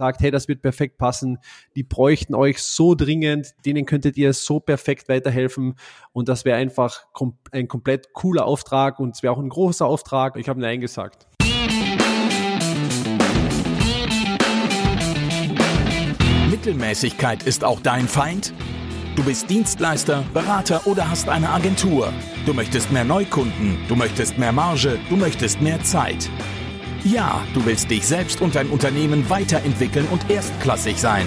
sagt, hey, das wird perfekt passen, die bräuchten euch so dringend, denen könntet ihr so perfekt weiterhelfen und das wäre einfach ein komplett cooler Auftrag und es wäre auch ein großer Auftrag. Ich habe Nein gesagt. Mittelmäßigkeit ist auch dein Feind? Du bist Dienstleister, Berater oder hast eine Agentur. Du möchtest mehr Neukunden, du möchtest mehr Marge, du möchtest mehr Zeit. Ja, du willst dich selbst und dein Unternehmen weiterentwickeln und erstklassig sein.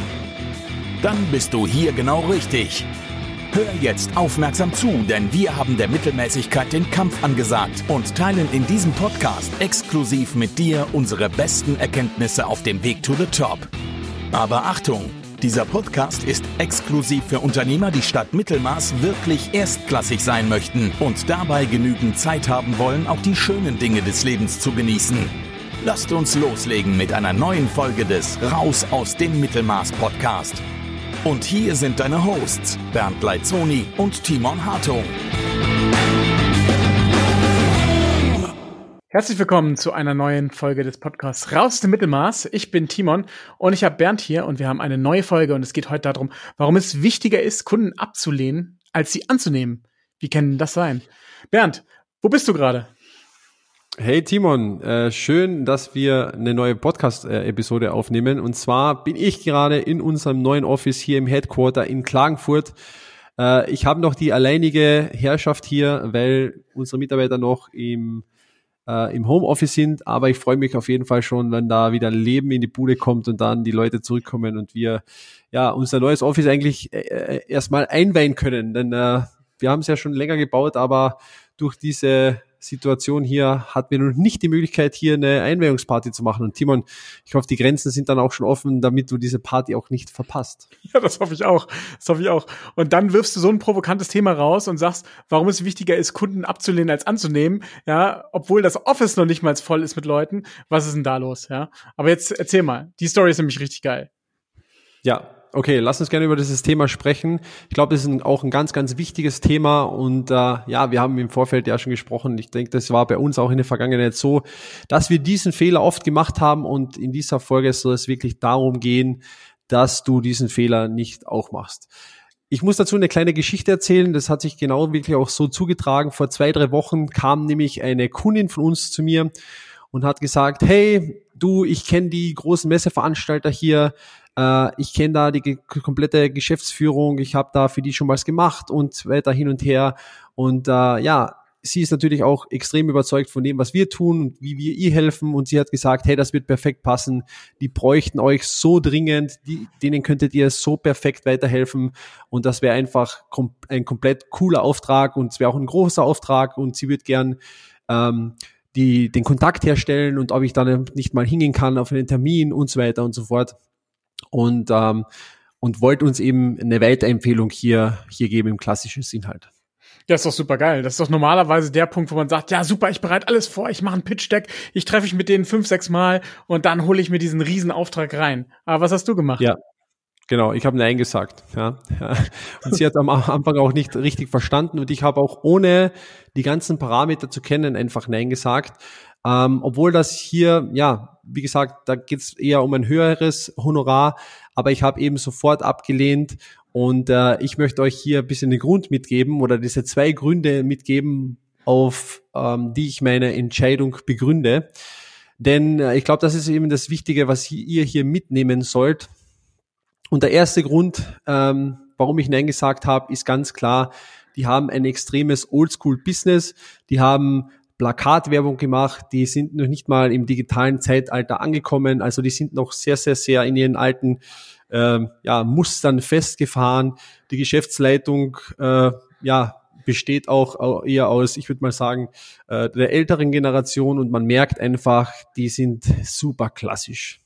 Dann bist du hier genau richtig. Hör jetzt aufmerksam zu, denn wir haben der Mittelmäßigkeit den Kampf angesagt und teilen in diesem Podcast exklusiv mit dir unsere besten Erkenntnisse auf dem Weg to the Top. Aber Achtung! Dieser Podcast ist exklusiv für Unternehmer, die statt Mittelmaß wirklich erstklassig sein möchten und dabei genügend Zeit haben wollen, auch die schönen Dinge des Lebens zu genießen. Lasst uns loslegen mit einer neuen Folge des Raus aus dem Mittelmaß Podcast. Und hier sind deine Hosts Bernd Leitzoni und Timon Hartung. Herzlich willkommen zu einer neuen Folge des Podcasts Raus dem Mittelmaß. Ich bin Timon und ich habe Bernd hier und wir haben eine neue Folge und es geht heute darum, warum es wichtiger ist, Kunden abzulehnen, als sie anzunehmen. Wie kann denn das sein? Bernd, wo bist du gerade? Hey Timon, äh, schön, dass wir eine neue Podcast-Episode aufnehmen. Und zwar bin ich gerade in unserem neuen Office hier im Headquarter in Klagenfurt. Äh, ich habe noch die alleinige Herrschaft hier, weil unsere Mitarbeiter noch im äh, im Homeoffice sind, aber ich freue mich auf jeden Fall schon, wenn da wieder Leben in die Bude kommt und dann die Leute zurückkommen und wir ja unser neues Office eigentlich äh, äh erstmal einweihen können. Denn äh, wir haben es ja schon länger gebaut, aber durch diese Situation hier hatten wir noch nicht die Möglichkeit, hier eine Einweihungsparty zu machen. Und Timon, ich hoffe, die Grenzen sind dann auch schon offen, damit du diese Party auch nicht verpasst. Ja, das hoffe ich auch. Das hoffe ich auch. Und dann wirfst du so ein provokantes Thema raus und sagst, warum es wichtiger ist, Kunden abzulehnen als anzunehmen. Ja, obwohl das Office noch nicht mal voll ist mit Leuten. Was ist denn da los? Ja, aber jetzt erzähl mal. Die Story ist nämlich richtig geil. Ja, okay, lass uns gerne über dieses Thema sprechen. Ich glaube, das ist ein, auch ein ganz, ganz wichtiges Thema und äh, ja, wir haben im Vorfeld ja schon gesprochen. Ich denke, das war bei uns auch in der Vergangenheit so, dass wir diesen Fehler oft gemacht haben und in dieser Folge soll es wirklich darum gehen, dass du diesen Fehler nicht auch machst. Ich muss dazu eine kleine Geschichte erzählen. Das hat sich genau wirklich auch so zugetragen. Vor zwei, drei Wochen kam nämlich eine Kundin von uns zu mir und hat gesagt, hey, du, ich kenne die großen Messeveranstalter hier, äh, ich kenne da die komplette Geschäftsführung, ich habe da für die schon was gemacht und weiter hin und her. Und äh, ja, sie ist natürlich auch extrem überzeugt von dem, was wir tun und wie wir ihr helfen. Und sie hat gesagt, hey, das wird perfekt passen. Die bräuchten euch so dringend, die, denen könntet ihr so perfekt weiterhelfen. Und das wäre einfach kom ein komplett cooler Auftrag und es wäre auch ein großer Auftrag. Und sie wird gern ähm, die, den Kontakt herstellen und ob ich dann nicht mal hingehen kann auf einen Termin und so weiter und so fort und, ähm, und wollte uns eben eine Weiterempfehlung hier, hier geben im klassischen Sinn halt. Ja, ist doch super geil. Das ist doch normalerweise der Punkt, wo man sagt, ja super, ich bereite alles vor, ich mache ein Pitch-Deck, ich treffe mich mit denen fünf, sechs Mal und dann hole ich mir diesen Riesenauftrag rein. Aber was hast du gemacht? Ja, Genau, ich habe Nein gesagt. Ja. Und sie hat am Anfang auch nicht richtig verstanden und ich habe auch ohne die ganzen Parameter zu kennen einfach Nein gesagt. Ähm, obwohl das hier, ja, wie gesagt, da geht es eher um ein höheres Honorar, aber ich habe eben sofort abgelehnt und äh, ich möchte euch hier ein bisschen den Grund mitgeben oder diese zwei Gründe mitgeben, auf ähm, die ich meine Entscheidung begründe. Denn äh, ich glaube, das ist eben das Wichtige, was ihr hier mitnehmen sollt. Und der erste Grund, ähm, warum ich Nein gesagt habe, ist ganz klar, die haben ein extremes Oldschool-Business, die haben Plakatwerbung gemacht, die sind noch nicht mal im digitalen Zeitalter angekommen, also die sind noch sehr, sehr, sehr in ihren alten ähm, ja, Mustern festgefahren. Die Geschäftsleitung äh, ja, besteht auch eher aus, ich würde mal sagen, äh, der älteren Generation und man merkt einfach, die sind super klassisch.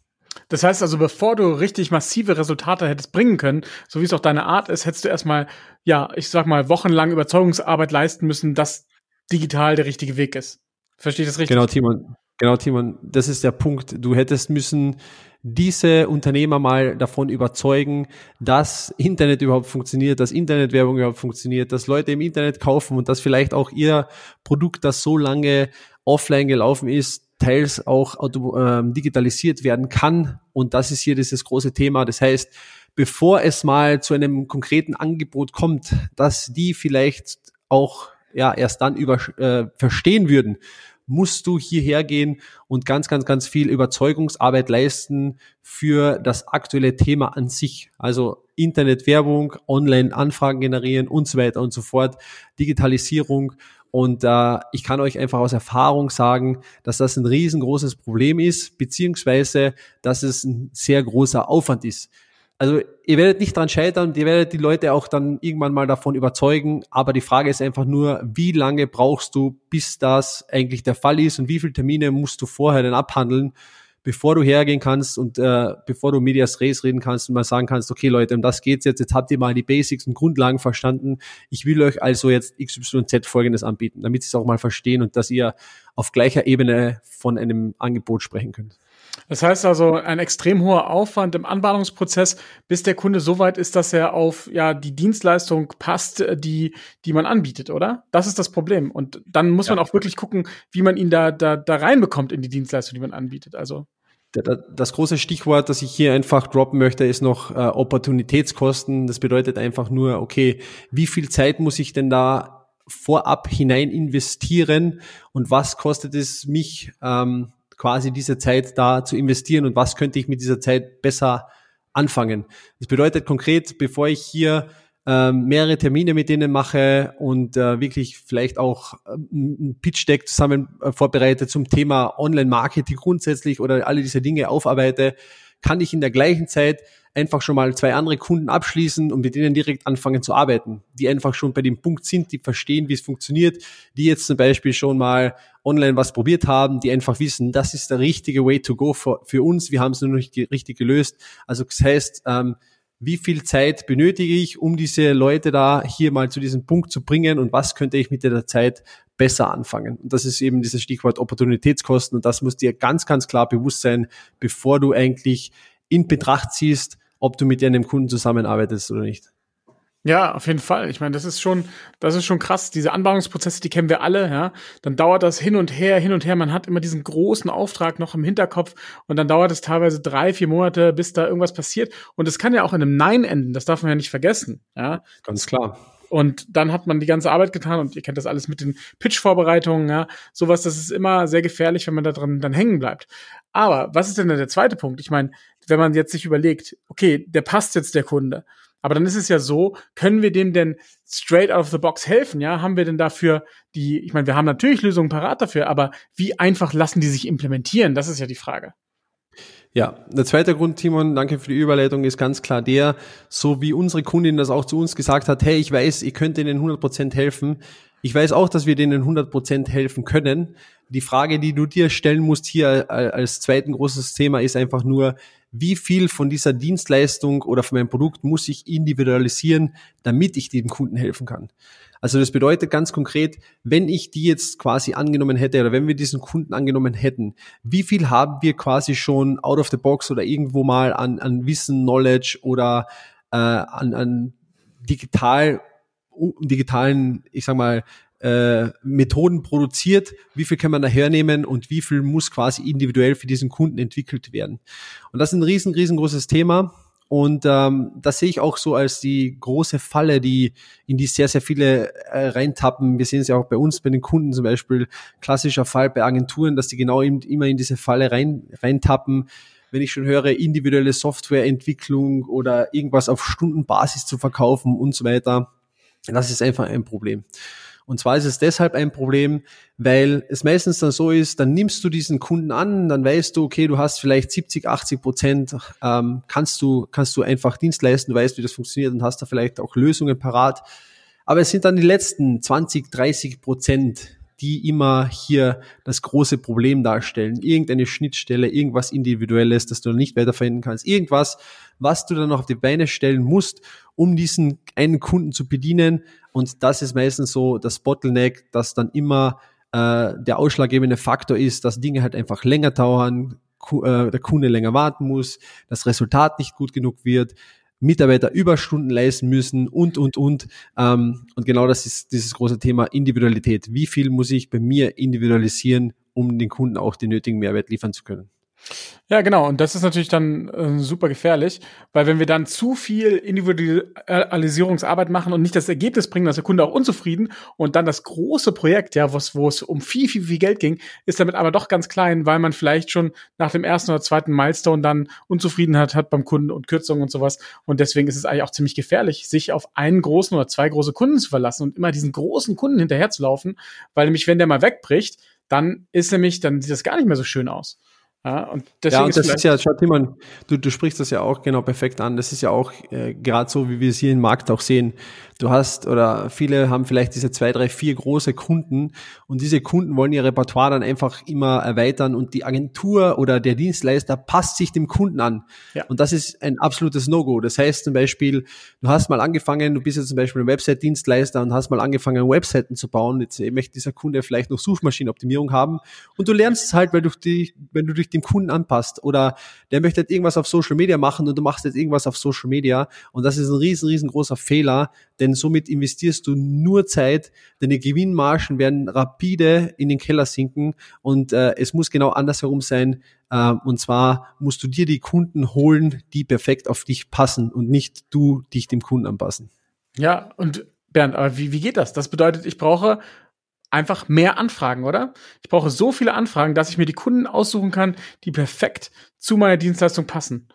Das heißt also, bevor du richtig massive Resultate hättest bringen können, so wie es auch deine Art ist, hättest du erstmal, ja, ich sag mal, wochenlang Überzeugungsarbeit leisten müssen, dass digital der richtige Weg ist. Verstehe ich das richtig? Genau, Timon. Genau, Timon. Das ist der Punkt. Du hättest müssen diese Unternehmer mal davon überzeugen, dass Internet überhaupt funktioniert, dass Internetwerbung überhaupt funktioniert, dass Leute im Internet kaufen und dass vielleicht auch ihr Produkt, das so lange offline gelaufen ist, teils auch äh, digitalisiert werden kann. Und das ist hier dieses große Thema. Das heißt, bevor es mal zu einem konkreten Angebot kommt, dass die vielleicht auch ja erst dann über, äh, verstehen würden, musst du hierher gehen und ganz, ganz, ganz viel Überzeugungsarbeit leisten für das aktuelle Thema an sich. Also Internetwerbung, Online-Anfragen generieren und so weiter und so fort, Digitalisierung. Und äh, ich kann euch einfach aus Erfahrung sagen, dass das ein riesengroßes Problem ist, beziehungsweise dass es ein sehr großer Aufwand ist. Also ihr werdet nicht dran scheitern, ihr werdet die Leute auch dann irgendwann mal davon überzeugen, aber die Frage ist einfach nur, wie lange brauchst du, bis das eigentlich der Fall ist und wie viele Termine musst du vorher denn abhandeln, bevor du hergehen kannst und äh, bevor du Medias Res reden kannst und mal sagen kannst, okay Leute, um das geht's jetzt, jetzt habt ihr mal die Basics und Grundlagen verstanden, ich will euch also jetzt XYZ folgendes anbieten, damit sie es auch mal verstehen und dass ihr auf gleicher Ebene von einem Angebot sprechen könnt. Das heißt also, ein extrem hoher Aufwand im Anbahnungsprozess, bis der Kunde so weit ist, dass er auf ja die Dienstleistung passt, äh, die, die man anbietet, oder? Das ist das Problem. Und dann muss ja. man auch wirklich gucken, wie man ihn da, da, da reinbekommt in die Dienstleistung, die man anbietet. Also. Das große Stichwort, das ich hier einfach droppen möchte, ist noch äh, Opportunitätskosten. Das bedeutet einfach nur, okay, wie viel Zeit muss ich denn da vorab hinein investieren und was kostet es mich, ähm, quasi diese Zeit da zu investieren und was könnte ich mit dieser Zeit besser anfangen. Das bedeutet konkret, bevor ich hier ähm, mehrere Termine mit denen mache und äh, wirklich vielleicht auch ähm, ein Pitch-Deck zusammen äh, vorbereite zum Thema Online-Marketing grundsätzlich oder alle diese Dinge aufarbeite, kann ich in der gleichen Zeit einfach schon mal zwei andere Kunden abschließen und mit denen direkt anfangen zu arbeiten, die einfach schon bei dem Punkt sind, die verstehen, wie es funktioniert, die jetzt zum Beispiel schon mal online was probiert haben, die einfach wissen, das ist der richtige Way to go für, für uns, wir haben es noch nicht richtig gelöst. Also das heißt, ähm, wie viel Zeit benötige ich, um diese Leute da hier mal zu diesem Punkt zu bringen und was könnte ich mit der Zeit besser anfangen. Und das ist eben dieses Stichwort Opportunitätskosten und das muss dir ganz, ganz klar bewusst sein, bevor du eigentlich in Betracht ziehst, ob du mit einem Kunden zusammenarbeitest oder nicht. Ja, auf jeden Fall. Ich meine, das ist schon, das ist schon krass. Diese Anbauungsprozesse, die kennen wir alle, ja. Dann dauert das hin und her, hin und her. Man hat immer diesen großen Auftrag noch im Hinterkopf und dann dauert es teilweise drei, vier Monate, bis da irgendwas passiert. Und es kann ja auch in einem Nein enden. Das darf man ja nicht vergessen, ja. Ganz klar. Und dann hat man die ganze Arbeit getan und ihr kennt das alles mit den Pitch-Vorbereitungen, ja. Sowas, das ist immer sehr gefährlich, wenn man da drin dann hängen bleibt. Aber was ist denn der zweite Punkt? Ich meine, wenn man jetzt sich überlegt, okay, der passt jetzt der Kunde. Aber dann ist es ja so, können wir dem denn straight out of the box helfen? Ja, haben wir denn dafür die, ich meine, wir haben natürlich Lösungen parat dafür, aber wie einfach lassen die sich implementieren? Das ist ja die Frage. Ja, der zweite Grund, Timon, danke für die Überleitung, ist ganz klar der, so wie unsere Kundin das auch zu uns gesagt hat, hey, ich weiß, ihr könnt ihnen 100% helfen. Ich weiß auch, dass wir denen 100% helfen können. Die Frage, die du dir stellen musst hier als zweiten großes Thema, ist einfach nur, wie viel von dieser Dienstleistung oder von meinem Produkt muss ich individualisieren, damit ich dem Kunden helfen kann. Also das bedeutet ganz konkret, wenn ich die jetzt quasi angenommen hätte oder wenn wir diesen Kunden angenommen hätten, wie viel haben wir quasi schon out of the box oder irgendwo mal an, an Wissen, Knowledge oder äh, an, an digital, digitalen, ich sag mal, äh, Methoden produziert, wie viel kann man da hernehmen und wie viel muss quasi individuell für diesen Kunden entwickelt werden. Und das ist ein riesen, riesengroßes Thema. Und ähm, das sehe ich auch so als die große Falle, die in die sehr, sehr viele äh, reintappen. Wir sehen es ja auch bei uns, bei den Kunden zum Beispiel, klassischer Fall bei Agenturen, dass die genau immer in diese Falle rein, reintappen. Wenn ich schon höre, individuelle Softwareentwicklung oder irgendwas auf Stundenbasis zu verkaufen und so weiter, das ist einfach ein Problem. Und zwar ist es deshalb ein Problem, weil es meistens dann so ist, dann nimmst du diesen Kunden an, dann weißt du, okay, du hast vielleicht 70, 80 Prozent, ähm, kannst du, kannst du einfach Dienst leisten, du weißt, wie das funktioniert und hast da vielleicht auch Lösungen parat. Aber es sind dann die letzten 20, 30 Prozent, die immer hier das große Problem darstellen. Irgendeine Schnittstelle, irgendwas Individuelles, das du nicht weiterverwenden kannst. Irgendwas, was du dann noch auf die Beine stellen musst, um diesen einen Kunden zu bedienen. Und das ist meistens so das Bottleneck, das dann immer äh, der ausschlaggebende Faktor ist, dass Dinge halt einfach länger dauern, äh, der Kunde länger warten muss, das Resultat nicht gut genug wird, Mitarbeiter Überstunden leisten müssen und, und, und. Ähm, und genau das ist dieses große Thema Individualität. Wie viel muss ich bei mir individualisieren, um den Kunden auch den nötigen Mehrwert liefern zu können. Ja, genau. Und das ist natürlich dann äh, super gefährlich, weil wenn wir dann zu viel Individualisierungsarbeit machen und nicht das Ergebnis bringen, dass der Kunde auch unzufrieden und dann das große Projekt, ja, wo es um viel, viel, viel Geld ging, ist damit aber doch ganz klein, weil man vielleicht schon nach dem ersten oder zweiten Milestone dann Unzufriedenheit hat beim Kunden und Kürzungen und sowas. Und deswegen ist es eigentlich auch ziemlich gefährlich, sich auf einen großen oder zwei große Kunden zu verlassen und immer diesen großen Kunden hinterherzulaufen, weil nämlich, wenn der mal wegbricht, dann ist nämlich, dann sieht das gar nicht mehr so schön aus. Ja, und, ja, und das ist, ist ja, schau, Timon, du, du sprichst das ja auch genau perfekt an. Das ist ja auch äh, gerade so, wie wir es hier im Markt auch sehen. Du hast oder viele haben vielleicht diese zwei, drei, vier große Kunden und diese Kunden wollen ihr Repertoire dann einfach immer erweitern und die Agentur oder der Dienstleister passt sich dem Kunden an. Ja. Und das ist ein absolutes No-Go. Das heißt zum Beispiel, du hast mal angefangen, du bist jetzt zum Beispiel ein Website-Dienstleister und hast mal angefangen, Webseiten zu bauen. Jetzt möchte dieser Kunde vielleicht noch Suchmaschinenoptimierung haben und du lernst es halt, weil du dich, wenn du dich dem Kunden anpasst oder der möchte halt irgendwas auf Social Media machen und du machst jetzt irgendwas auf Social Media und das ist ein riesen, riesengroßer Fehler, denn somit investierst du nur Zeit, deine Gewinnmargen werden rapide in den Keller sinken und äh, es muss genau andersherum sein. Äh, und zwar musst du dir die Kunden holen, die perfekt auf dich passen und nicht du dich dem Kunden anpassen. Ja, und Bernd, aber wie, wie geht das? Das bedeutet, ich brauche einfach mehr Anfragen, oder? Ich brauche so viele Anfragen, dass ich mir die Kunden aussuchen kann, die perfekt zu meiner Dienstleistung passen.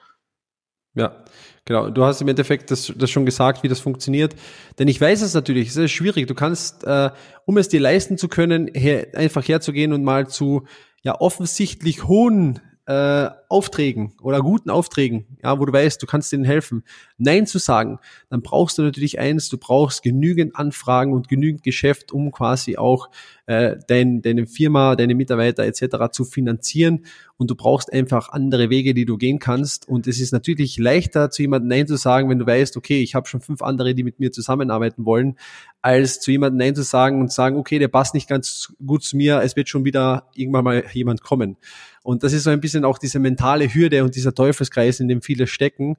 Ja, genau. Du hast im Endeffekt das, das schon gesagt, wie das funktioniert. Denn ich weiß es natürlich, es ist schwierig. Du kannst, äh, um es dir leisten zu können, her, einfach herzugehen und mal zu ja offensichtlich hohen äh, Aufträgen oder guten Aufträgen, ja, wo du weißt, du kannst denen helfen, Nein zu sagen, dann brauchst du natürlich eins, du brauchst genügend Anfragen und genügend Geschäft, um quasi auch äh, dein, deine Firma, deine Mitarbeiter etc. zu finanzieren und du brauchst einfach andere Wege, die du gehen kannst und es ist natürlich leichter zu jemandem Nein zu sagen, wenn du weißt, okay, ich habe schon fünf andere, die mit mir zusammenarbeiten wollen, als zu jemandem Nein zu sagen und sagen, okay, der passt nicht ganz gut zu mir, es wird schon wieder irgendwann mal jemand kommen. Und das ist so ein bisschen auch diese mentale Hürde und dieser Teufelskreis, in dem viele stecken.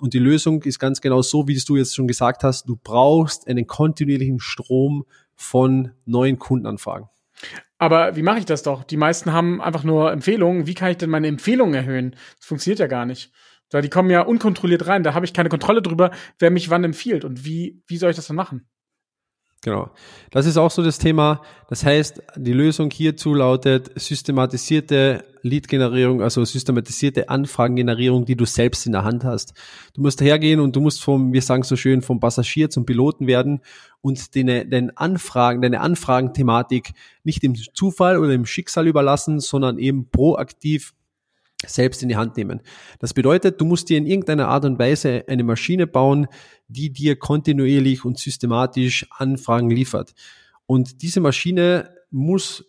Und die Lösung ist ganz genau so, wie du jetzt schon gesagt hast. Du brauchst einen kontinuierlichen Strom von neuen Kundenanfragen. Aber wie mache ich das doch? Die meisten haben einfach nur Empfehlungen. Wie kann ich denn meine Empfehlungen erhöhen? Das funktioniert ja gar nicht. Da die kommen ja unkontrolliert rein. Da habe ich keine Kontrolle drüber, wer mich wann empfiehlt. Und wie, wie soll ich das dann machen? Genau. Das ist auch so das Thema. Das heißt, die Lösung hierzu lautet systematisierte Lead-Generierung, also systematisierte Anfragengenerierung, die du selbst in der Hand hast. Du musst hergehen und du musst vom, wir sagen so schön, vom Passagier zum Piloten werden und deine, deine Anfragen, deine Anfragenthematik nicht dem Zufall oder dem Schicksal überlassen, sondern eben proaktiv selbst in die Hand nehmen. Das bedeutet, du musst dir in irgendeiner Art und Weise eine Maschine bauen, die dir kontinuierlich und systematisch Anfragen liefert. Und diese Maschine muss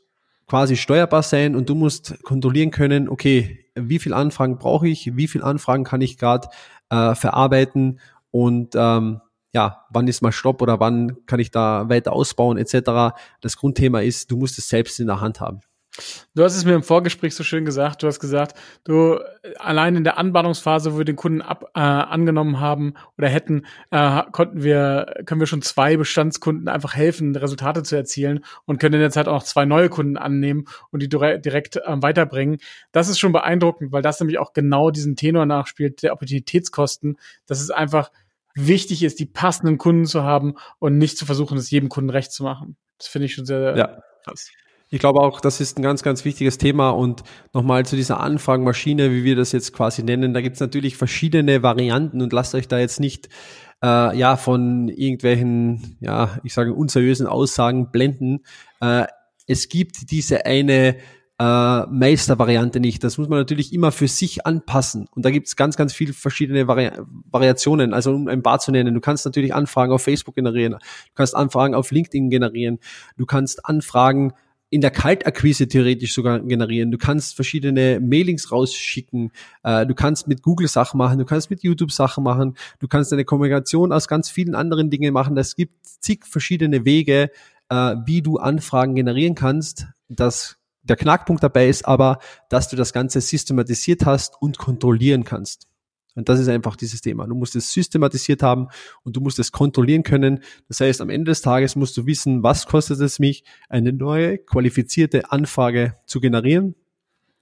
quasi steuerbar sein und du musst kontrollieren können, okay, wie viel Anfragen brauche ich, wie viel Anfragen kann ich gerade äh, verarbeiten und ähm, ja, wann ist mal Stopp oder wann kann ich da weiter ausbauen etc. Das Grundthema ist, du musst es selbst in der Hand haben. Du hast es mir im Vorgespräch so schön gesagt. Du hast gesagt, du allein in der Anbahnungsphase, wo wir den Kunden ab, äh, angenommen haben oder hätten, äh, konnten wir, können wir schon zwei Bestandskunden einfach helfen, Resultate zu erzielen und können in der Zeit auch noch zwei neue Kunden annehmen und die direkt äh, weiterbringen. Das ist schon beeindruckend, weil das nämlich auch genau diesen Tenor nachspielt, der Opportunitätskosten, dass es einfach wichtig ist, die passenden Kunden zu haben und nicht zu versuchen, es jedem Kunden recht zu machen. Das finde ich schon sehr ja. krass. Ich glaube auch, das ist ein ganz, ganz wichtiges Thema. Und nochmal zu dieser Anfragenmaschine, wie wir das jetzt quasi nennen, da gibt es natürlich verschiedene Varianten und lasst euch da jetzt nicht äh, ja von irgendwelchen, ja, ich sage unseriösen Aussagen blenden. Äh, es gibt diese eine äh, Meistervariante nicht. Das muss man natürlich immer für sich anpassen. Und da gibt es ganz, ganz viele verschiedene Vari Variationen. Also um ein paar zu nennen, du kannst natürlich Anfragen auf Facebook generieren, du kannst Anfragen auf LinkedIn generieren, du kannst Anfragen in der Kaltakquise theoretisch sogar generieren. Du kannst verschiedene Mailings rausschicken. Äh, du kannst mit Google Sachen machen. Du kannst mit YouTube Sachen machen. Du kannst eine Kommunikation aus ganz vielen anderen Dingen machen. Es gibt zig verschiedene Wege, äh, wie du Anfragen generieren kannst. Das der Knackpunkt dabei ist aber, dass du das Ganze systematisiert hast und kontrollieren kannst. Und das ist einfach dieses Thema. Du musst es systematisiert haben und du musst es kontrollieren können. Das heißt, am Ende des Tages musst du wissen, was kostet es mich, eine neue qualifizierte Anfrage zu generieren?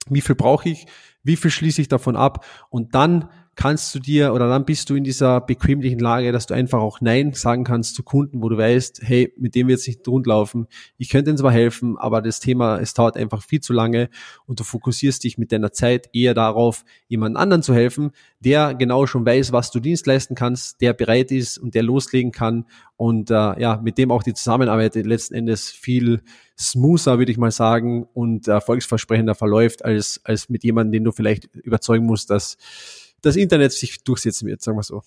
Wie viel brauche ich? Wie viel schließe ich davon ab? Und dann kannst du dir oder dann bist du in dieser bequemlichen Lage, dass du einfach auch Nein sagen kannst zu Kunden, wo du weißt, hey, mit dem wird es nicht rundlaufen. Ich könnte ihnen zwar helfen, aber das Thema, es dauert einfach viel zu lange und du fokussierst dich mit deiner Zeit eher darauf, jemand anderen zu helfen, der genau schon weiß, was du Dienst leisten kannst, der bereit ist und der loslegen kann und äh, ja, mit dem auch die Zusammenarbeit letzten Endes viel smoother, würde ich mal sagen, und erfolgsversprechender verläuft, als, als mit jemandem, den du vielleicht überzeugen musst, dass das Internet sich durchsetzen wird, sagen wir so.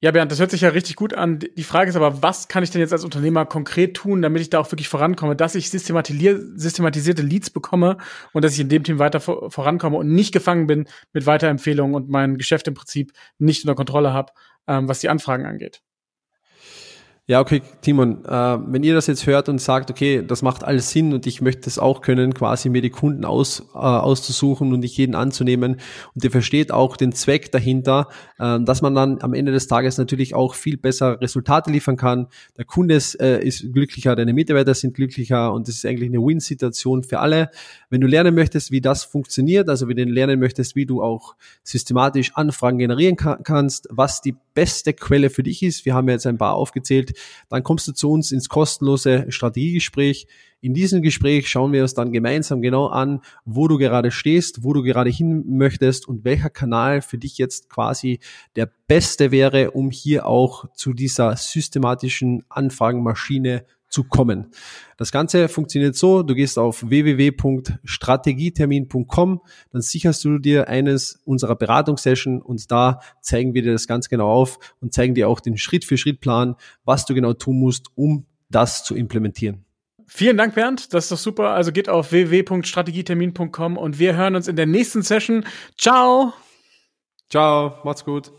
Ja, Bernd, das hört sich ja richtig gut an. Die Frage ist aber, was kann ich denn jetzt als Unternehmer konkret tun, damit ich da auch wirklich vorankomme, dass ich systematisierte Leads bekomme und dass ich in dem Team weiter vorankomme und nicht gefangen bin mit Weiterempfehlungen und mein Geschäft im Prinzip nicht unter Kontrolle habe, ähm, was die Anfragen angeht. Ja, okay, Timon, äh, wenn ihr das jetzt hört und sagt, okay, das macht alles Sinn und ich möchte es auch können, quasi mir die Kunden aus, äh, auszusuchen und nicht jeden anzunehmen und ihr versteht auch den Zweck dahinter, äh, dass man dann am Ende des Tages natürlich auch viel besser Resultate liefern kann. Der Kunde ist, äh, ist glücklicher, deine Mitarbeiter sind glücklicher und es ist eigentlich eine Win-Situation für alle. Wenn du lernen möchtest, wie das funktioniert, also wenn du lernen möchtest, wie du auch systematisch Anfragen generieren kann, kannst, was die beste Quelle für dich ist, wir haben ja jetzt ein paar aufgezählt, dann kommst du zu uns ins kostenlose Strategiegespräch. In diesem Gespräch schauen wir uns dann gemeinsam genau an, wo du gerade stehst, wo du gerade hin möchtest und welcher Kanal für dich jetzt quasi der beste wäre, um hier auch zu dieser systematischen Anfragenmaschine zu kommen. Das Ganze funktioniert so, du gehst auf www.strategietermin.com, dann sicherst du dir eines unserer Beratungssession und da zeigen wir dir das ganz genau auf und zeigen dir auch den Schritt-für-Schritt-Plan, was du genau tun musst, um das zu implementieren. Vielen Dank, Bernd. Das ist doch super. Also geht auf www.strategietermin.com und wir hören uns in der nächsten Session. Ciao. Ciao. Macht's gut.